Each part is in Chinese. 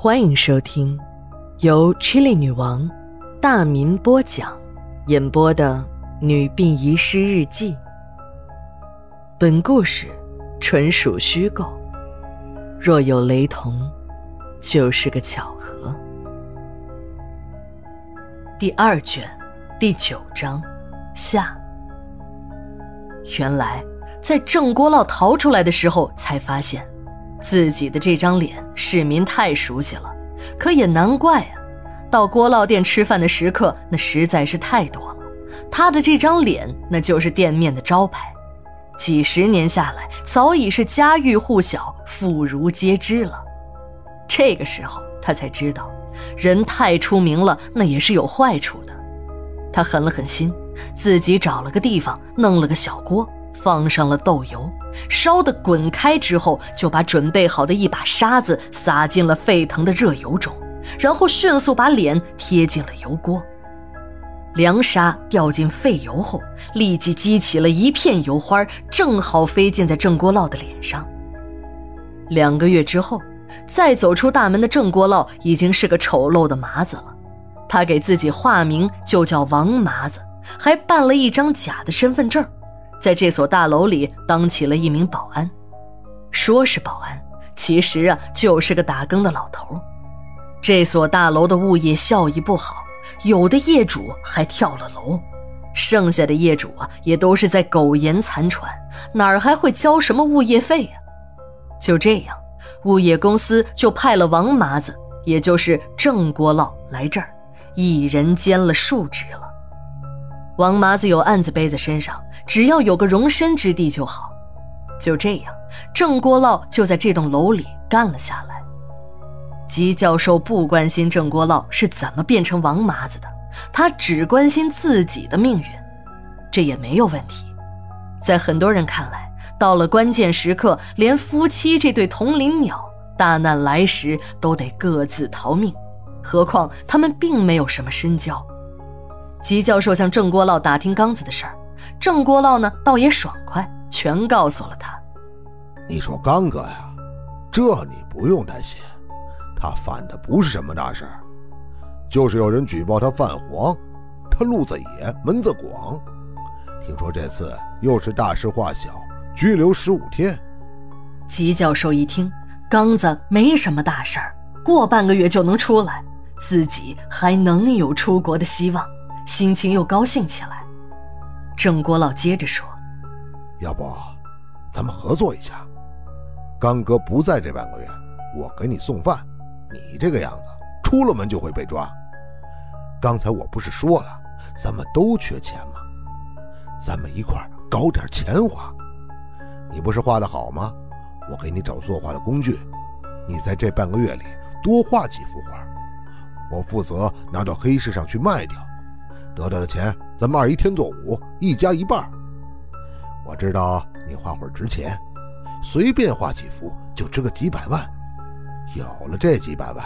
欢迎收听由 Chili 女王大民播讲、演播的《女病遗失日记》。本故事纯属虚构，若有雷同，就是个巧合。第二卷第九章下。原来在郑国老逃出来的时候，才发现。自己的这张脸，市民太熟悉了，可也难怪啊！到郭烙店吃饭的食客那实在是太多了，他的这张脸那就是店面的招牌，几十年下来早已是家喻户晓、妇孺皆知了。这个时候他才知道，人太出名了那也是有坏处的。他狠了狠心，自己找了个地方，弄了个小锅。放上了豆油，烧得滚开之后，就把准备好的一把沙子撒进了沸腾的热油中，然后迅速把脸贴进了油锅。凉沙掉进沸油后，立即激起了一片油花，正好飞溅在郑国烙的脸上。两个月之后，再走出大门的郑国烙已经是个丑陋的麻子了。他给自己化名就叫王麻子，还办了一张假的身份证。在这所大楼里当起了一名保安，说是保安，其实啊就是个打更的老头。这所大楼的物业效益不好，有的业主还跳了楼，剩下的业主啊也都是在苟延残喘，哪儿还会交什么物业费呀？就这样，物业公司就派了王麻子，也就是郑国老来这儿，一人兼了数职了。王麻子有案子背在身上。只要有个容身之地就好。就这样，郑国烙就在这栋楼里干了下来。吉教授不关心郑国烙是怎么变成王麻子的，他只关心自己的命运，这也没有问题。在很多人看来，到了关键时刻，连夫妻这对同林鸟，大难来时都得各自逃命，何况他们并没有什么深交。吉教授向郑国烙打听刚子的事儿。郑国老呢，倒也爽快，全告诉了他。你说刚哥呀，这你不用担心，他犯的不是什么大事儿，就是有人举报他犯黄，他路子野，门子广。听说这次又是大事化小，拘留十五天。吉教授一听，刚子没什么大事儿，过半个月就能出来，自己还能有出国的希望，心情又高兴起来。郑国老接着说：“要不，咱们合作一下。刚哥不在这半个月，我给你送饭。你这个样子，出了门就会被抓。刚才我不是说了，咱们都缺钱吗？咱们一块搞点钱花。你不是画的好吗？我给你找作画的工具。你在这半个月里多画几幅画，我负责拿到黑市上去卖掉。”得到的钱，咱们二一天作五，一家一半。我知道你画画值钱，随便画几幅就值个几百万。有了这几百万，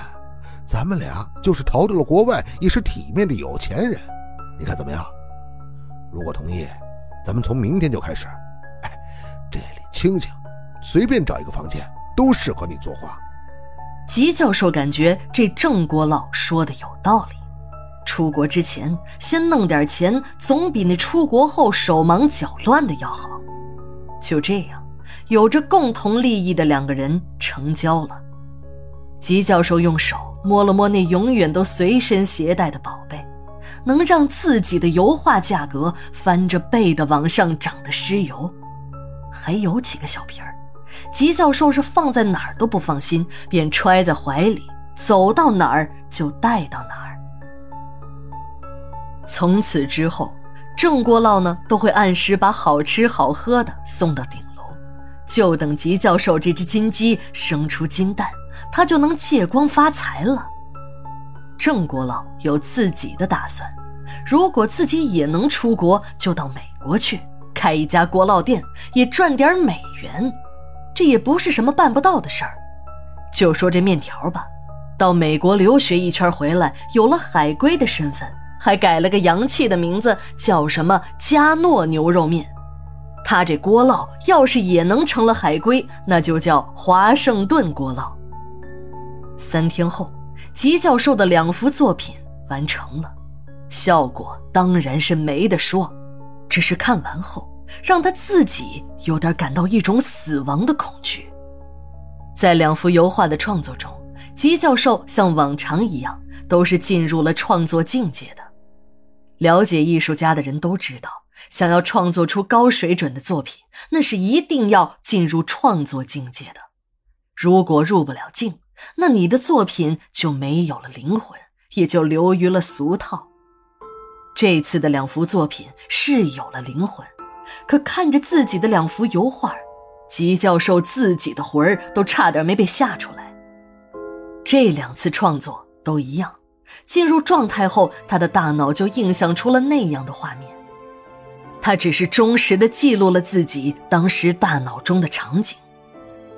咱们俩就是逃到了国外，也是体面的有钱人。你看怎么样？如果同意，咱们从明天就开始。哎，这里清静，随便找一个房间都适合你作画。吉教授感觉这郑国老说的有道理。出国之前先弄点钱，总比那出国后手忙脚乱的要好。就这样，有着共同利益的两个人成交了。吉教授用手摸了摸那永远都随身携带的宝贝，能让自己的油画价格翻着倍的往上涨的尸油，还有几个小瓶儿。吉教授是放在哪儿都不放心，便揣在怀里，走到哪儿就带到哪儿。从此之后，郑国老呢都会按时把好吃好喝的送到顶楼，就等吉教授这只金鸡生出金蛋，他就能借光发财了。郑国老有自己的打算，如果自己也能出国，就到美国去开一家国烙店，也赚点美元，这也不是什么办不到的事儿。就说这面条吧，到美国留学一圈回来，有了海归的身份。还改了个洋气的名字，叫什么加诺牛肉面。他这锅烙要是也能成了海归，那就叫华盛顿锅烙。三天后，吉教授的两幅作品完成了，效果当然是没得说。只是看完后，让他自己有点感到一种死亡的恐惧。在两幅油画的创作中，吉教授像往常一样，都是进入了创作境界的。了解艺术家的人都知道，想要创作出高水准的作品，那是一定要进入创作境界的。如果入不了境，那你的作品就没有了灵魂，也就流于了俗套。这次的两幅作品是有了灵魂，可看着自己的两幅油画，吉教授自己的魂儿都差点没被吓出来。这两次创作都一样，进入状态后，他的大脑就映像出了那样的画面。他只是忠实的记录了自己当时大脑中的场景。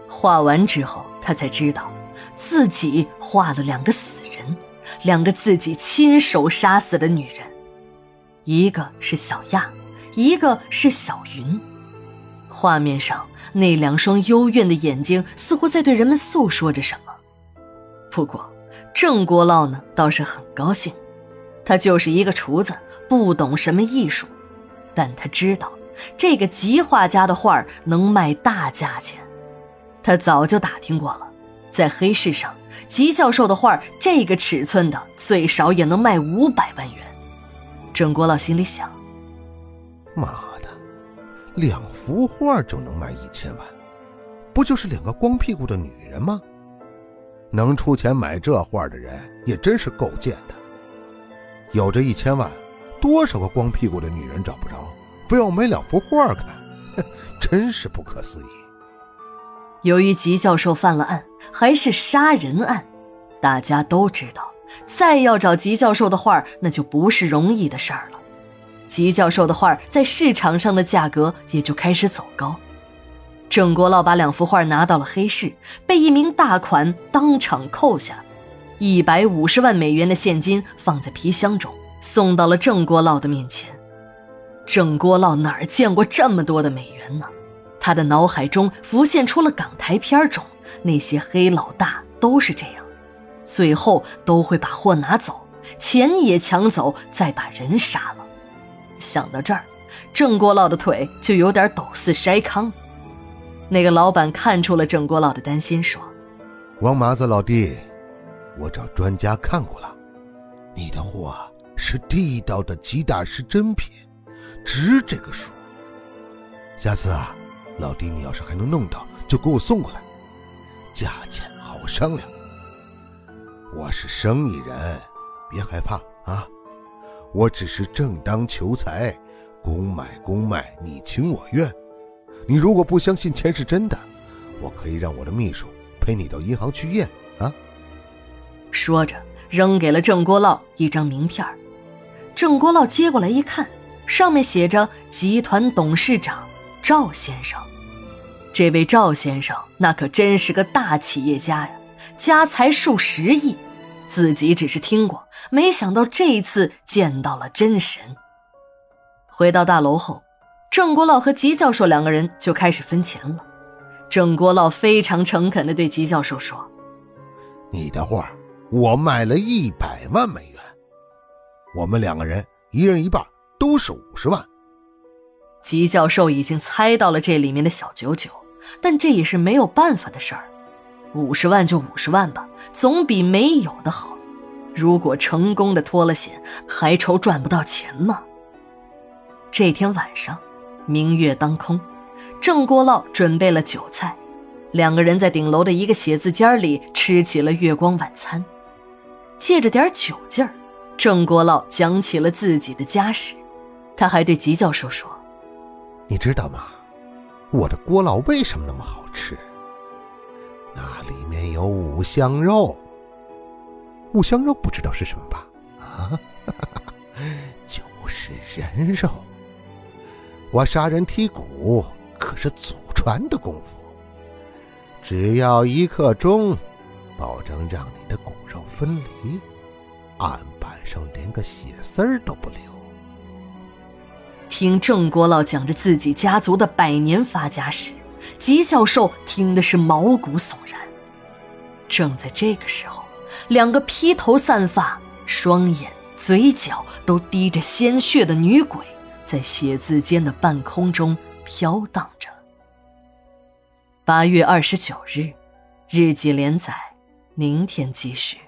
画完之后，他才知道，自己画了两个死人，两个自己亲手杀死的女人。一个是小亚，一个是小云。画面上那两双幽怨的眼睛，似乎在对人们诉说着什么。不过，郑国老呢，倒是很高兴。他就是一个厨子，不懂什么艺术，但他知道这个吉画家的画能卖大价钱。他早就打听过了，在黑市上，吉教授的画这个尺寸的，最少也能卖五百万元。郑国老心里想：“妈的，两幅画就能卖一千万，不就是两个光屁股的女人吗？能出钱买这画的人也真是够贱的。有这一千万，多少个光屁股的女人找不着，非要买两幅画看，真是不可思议。”由于吉教授犯了案，还是杀人案，大家都知道。再要找吉教授的画，那就不是容易的事儿了。吉教授的画在市场上的价格也就开始走高。郑国老把两幅画拿到了黑市，被一名大款当场扣下，一百五十万美元的现金放在皮箱中，送到了郑国老的面前。郑国老哪儿见过这么多的美元呢？他的脑海中浮现出了港台片中那些黑老大都是这样。最后都会把货拿走，钱也抢走，再把人杀了。想到这儿，郑国老的腿就有点抖似筛糠。那个老板看出了郑国老的担心，说：“王麻子老弟，我找专家看过了，你的货是地道的吉大师真品，值这个数。下次啊，老弟你要是还能弄到，就给我送过来，价钱好商量。”我是生意人，别害怕啊！我只是正当求财，公买公卖，你情我愿。你如果不相信钱是真的，我可以让我的秘书陪你到银行去验啊。说着，扔给了郑国老一张名片。郑国老接过来一看，上面写着“集团董事长赵先生”。这位赵先生那可真是个大企业家呀，家财数十亿。自己只是听过，没想到这一次见到了真神。回到大楼后，郑国老和吉教授两个人就开始分钱了。郑国老非常诚恳地对吉教授说：“你的画我卖了一百万美元，我们两个人一人一半，都是五十万。”吉教授已经猜到了这里面的小九九，但这也是没有办法的事儿。五十万就五十万吧，总比没有的好。如果成功的脱了险，还愁赚不到钱吗？这天晚上，明月当空，郑国老准备了酒菜，两个人在顶楼的一个写字间里吃起了月光晚餐。借着点酒劲儿，郑国老讲起了自己的家史。他还对吉教授说：“你知道吗？我的锅烙为什么那么好吃？”那里面有五香肉，五香肉不知道是什么吧？啊，就是人肉。我杀人剔骨可是祖传的功夫，只要一刻钟，保证让你的骨肉分离，案板上连个血丝儿都不留。听郑国老讲着自己家族的百年发家史。吉教授听的是毛骨悚然。正在这个时候，两个披头散发、双眼、嘴角都滴着鲜血的女鬼，在写字间的半空中飘荡着。八月二十九日，日记连载，明天继续。